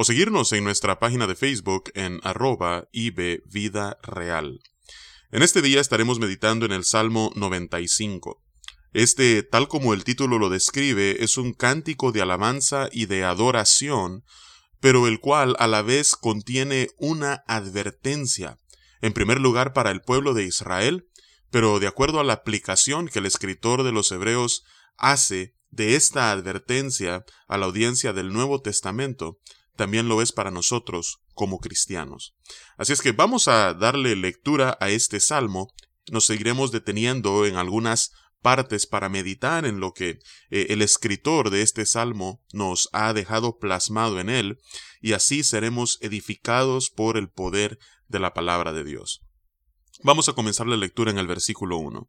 o seguirnos en nuestra página de Facebook en arroba Vida Real. En este día estaremos meditando en el Salmo 95. Este, tal como el título lo describe, es un cántico de alabanza y de adoración, pero el cual a la vez contiene una advertencia, en primer lugar para el pueblo de Israel, pero de acuerdo a la aplicación que el escritor de los Hebreos hace de esta advertencia a la audiencia del Nuevo Testamento, también lo es para nosotros como cristianos. Así es que vamos a darle lectura a este salmo, nos seguiremos deteniendo en algunas partes para meditar en lo que eh, el escritor de este salmo nos ha dejado plasmado en él, y así seremos edificados por el poder de la palabra de Dios. Vamos a comenzar la lectura en el versículo 1.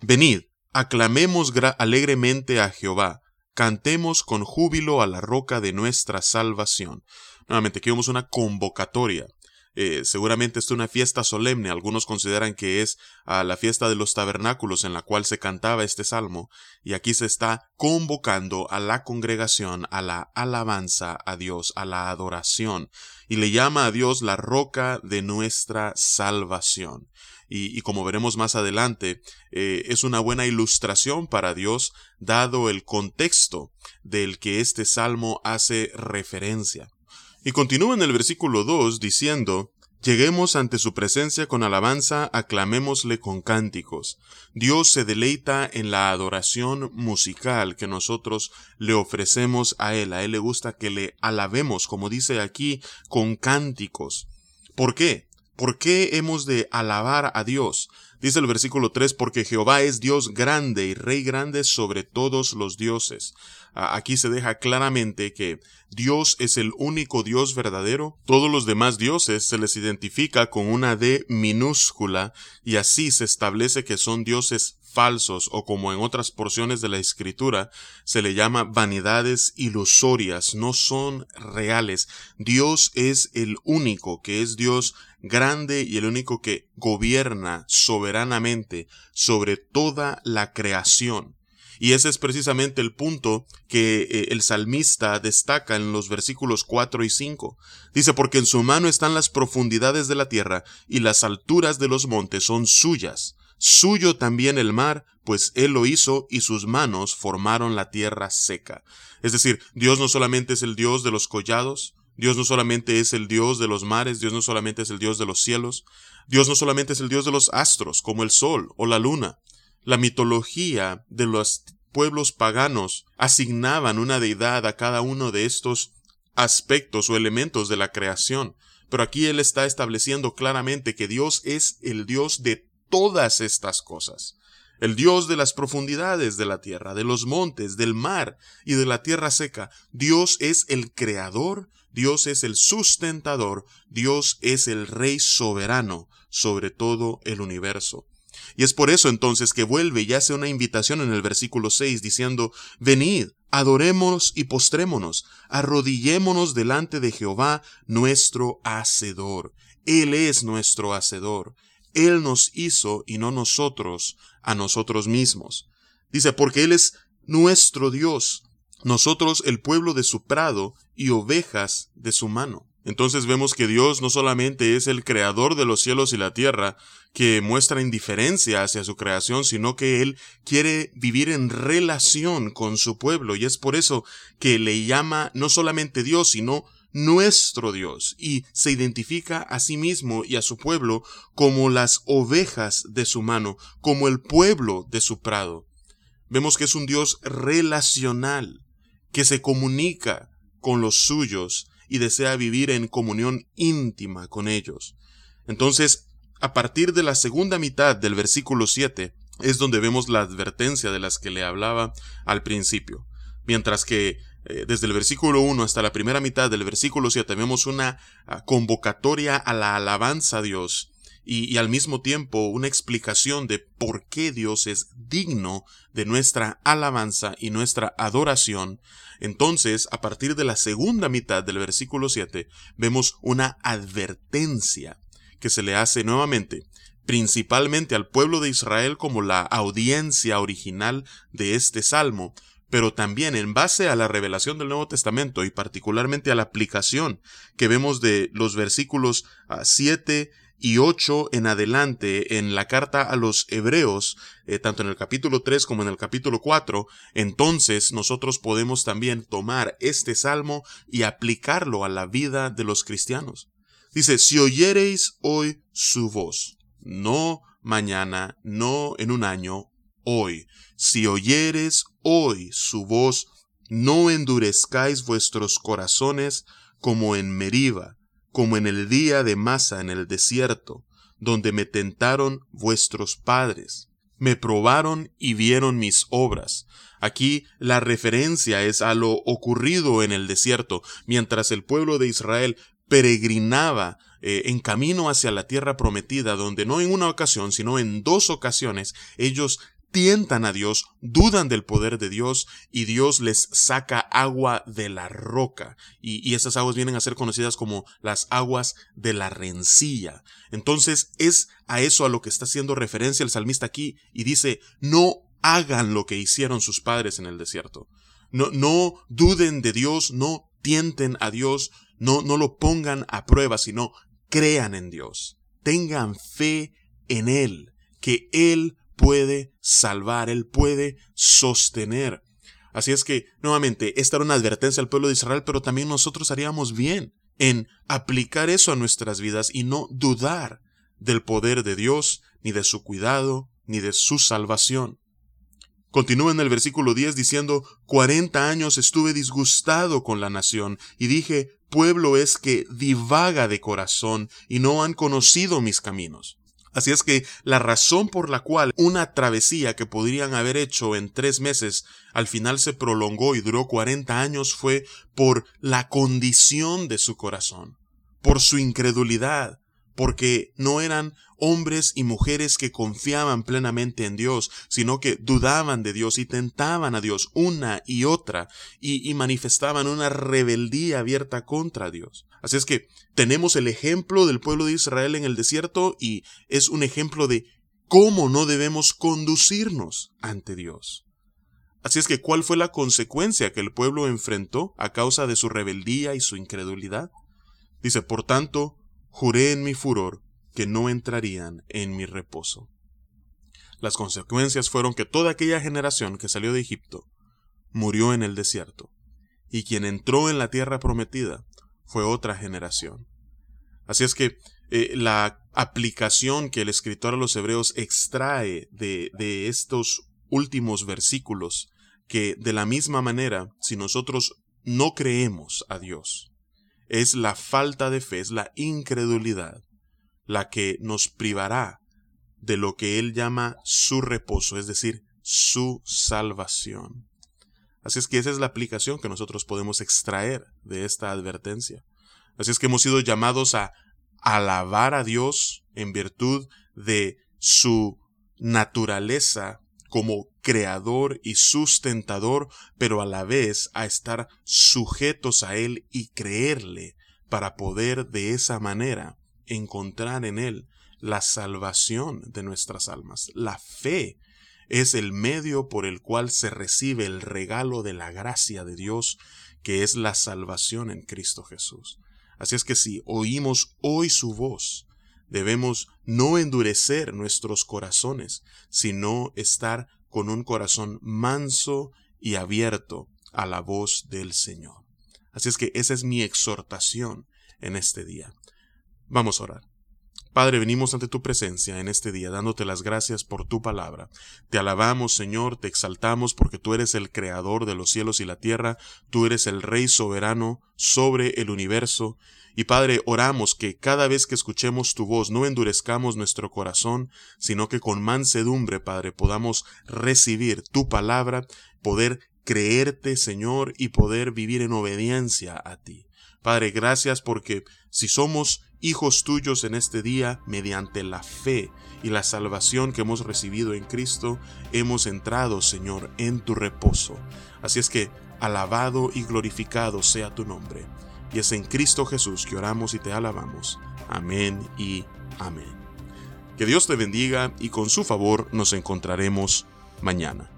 Venid, aclamemos alegremente a Jehová, Cantemos con júbilo a la roca de nuestra salvación. Nuevamente, aquí vemos una convocatoria. Eh, seguramente es una fiesta solemne. Algunos consideran que es a la fiesta de los tabernáculos en la cual se cantaba este salmo. Y aquí se está convocando a la congregación a la alabanza a Dios, a la adoración. Y le llama a Dios la roca de nuestra salvación y, como veremos más adelante, eh, es una buena ilustración para Dios dado el contexto del que este salmo hace referencia. Y continúa en el versículo 2 diciendo, Lleguemos ante su presencia con alabanza, aclamémosle con cánticos. Dios se deleita en la adoración musical que nosotros le ofrecemos a Él. A Él le gusta que le alabemos, como dice aquí, con cánticos. ¿Por qué? ¿Por qué hemos de alabar a Dios? Dice el versículo 3, porque Jehová es Dios grande y Rey grande sobre todos los dioses. Aquí se deja claramente que Dios es el único Dios verdadero. Todos los demás dioses se les identifica con una D minúscula y así se establece que son dioses falsos o como en otras porciones de la escritura se le llama vanidades ilusorias, no son reales. Dios es el único que es Dios grande y el único que gobierna soberanamente sobre toda la creación. Y ese es precisamente el punto que eh, el salmista destaca en los versículos 4 y 5. Dice, porque en su mano están las profundidades de la tierra y las alturas de los montes son suyas. Suyo también el mar, pues él lo hizo y sus manos formaron la tierra seca. Es decir, Dios no solamente es el Dios de los collados, Dios no solamente es el Dios de los mares, Dios no solamente es el Dios de los cielos, Dios no solamente es el Dios de los astros, como el sol o la luna. La mitología de los pueblos paganos asignaban una deidad a cada uno de estos aspectos o elementos de la creación. Pero aquí Él está estableciendo claramente que Dios es el Dios de todas estas cosas. El Dios de las profundidades de la tierra, de los montes, del mar y de la tierra seca. Dios es el creador, Dios es el sustentador, Dios es el rey soberano sobre todo el universo. Y es por eso entonces que vuelve y hace una invitación en el versículo 6 diciendo, Venid, adorémonos y postrémonos, arrodillémonos delante de Jehová nuestro Hacedor. Él es nuestro Hacedor. Él nos hizo y no nosotros a nosotros mismos. Dice, porque Él es nuestro Dios, nosotros el pueblo de su prado y ovejas de su mano. Entonces vemos que Dios no solamente es el creador de los cielos y la tierra, que muestra indiferencia hacia su creación, sino que Él quiere vivir en relación con su pueblo, y es por eso que le llama no solamente Dios, sino nuestro Dios y se identifica a sí mismo y a su pueblo como las ovejas de su mano, como el pueblo de su prado. Vemos que es un Dios relacional, que se comunica con los suyos y desea vivir en comunión íntima con ellos. Entonces, a partir de la segunda mitad del versículo 7 es donde vemos la advertencia de las que le hablaba al principio. Mientras que eh, desde el versículo 1 hasta la primera mitad del versículo 7 vemos una ah, convocatoria a la alabanza a Dios y, al mismo tiempo una explicación de por qué Dios es digno de nuestra alabanza y nuestra adoración, entonces a partir de la segunda mitad del versículo 7 vemos una advertencia que se le hace nuevamente principalmente al pueblo de Israel como la audiencia original de este salmo, pero también en base a la revelación del Nuevo Testamento y particularmente a la aplicación que vemos de los versículos 7 ah, y 8 en adelante en la carta a los hebreos, eh, tanto en el capítulo 3 como en el capítulo 4, entonces nosotros podemos también tomar este salmo y aplicarlo a la vida de los cristianos. Dice, si oyereis hoy su voz, no mañana, no en un año, hoy. Si oyeres hoy su voz, no endurezcáis vuestros corazones como en Meriba, como en el día de Masa en el desierto, donde me tentaron vuestros padres. Me probaron y vieron mis obras. Aquí la referencia es a lo ocurrido en el desierto, mientras el pueblo de Israel peregrinaba eh, en camino hacia la tierra prometida, donde no en una ocasión, sino en dos ocasiones, ellos tientan a Dios, dudan del poder de Dios y Dios les saca agua de la roca. Y, y, esas aguas vienen a ser conocidas como las aguas de la rencilla. Entonces es a eso a lo que está haciendo referencia el salmista aquí y dice, no hagan lo que hicieron sus padres en el desierto. No, no duden de Dios, no tienten a Dios, no, no lo pongan a prueba, sino crean en Dios. Tengan fe en Él, que Él puede salvar, Él puede sostener. Así es que, nuevamente, esta era una advertencia al pueblo de Israel, pero también nosotros haríamos bien en aplicar eso a nuestras vidas y no dudar del poder de Dios, ni de su cuidado, ni de su salvación. Continúa en el versículo 10 diciendo, cuarenta años estuve disgustado con la nación, y dije, pueblo es que divaga de corazón, y no han conocido mis caminos. Así es que la razón por la cual una travesía que podrían haber hecho en tres meses al final se prolongó y duró cuarenta años fue por la condición de su corazón, por su incredulidad, porque no eran hombres y mujeres que confiaban plenamente en Dios, sino que dudaban de Dios y tentaban a Dios una y otra y, y manifestaban una rebeldía abierta contra Dios. Así es que tenemos el ejemplo del pueblo de Israel en el desierto y es un ejemplo de cómo no debemos conducirnos ante Dios. Así es que, ¿cuál fue la consecuencia que el pueblo enfrentó a causa de su rebeldía y su incredulidad? Dice, por tanto, juré en mi furor que no entrarían en mi reposo. Las consecuencias fueron que toda aquella generación que salió de Egipto murió en el desierto, y quien entró en la tierra prometida fue otra generación. Así es que eh, la aplicación que el escritor a los hebreos extrae de, de estos últimos versículos, que de la misma manera, si nosotros no creemos a Dios, es la falta de fe, es la incredulidad, la que nos privará de lo que él llama su reposo, es decir, su salvación. Así es que esa es la aplicación que nosotros podemos extraer de esta advertencia. Así es que hemos sido llamados a alabar a Dios en virtud de su naturaleza como creador y sustentador, pero a la vez a estar sujetos a Él y creerle para poder de esa manera encontrar en Él la salvación de nuestras almas. La fe es el medio por el cual se recibe el regalo de la gracia de Dios, que es la salvación en Cristo Jesús. Así es que si oímos hoy su voz, debemos no endurecer nuestros corazones, sino estar con un corazón manso y abierto a la voz del Señor. Así es que esa es mi exhortación en este día. Vamos a orar. Padre, venimos ante tu presencia en este día, dándote las gracias por tu palabra. Te alabamos, Señor, te exaltamos porque tú eres el creador de los cielos y la tierra, tú eres el Rey soberano sobre el universo. Y Padre, oramos que cada vez que escuchemos tu voz no endurezcamos nuestro corazón, sino que con mansedumbre, Padre, podamos recibir tu palabra, poder creerte, Señor, y poder vivir en obediencia a ti. Padre, gracias porque si somos hijos tuyos en este día, mediante la fe y la salvación que hemos recibido en Cristo, hemos entrado, Señor, en tu reposo. Así es que, alabado y glorificado sea tu nombre. Y es en Cristo Jesús que oramos y te alabamos. Amén y amén. Que Dios te bendiga y con su favor nos encontraremos mañana.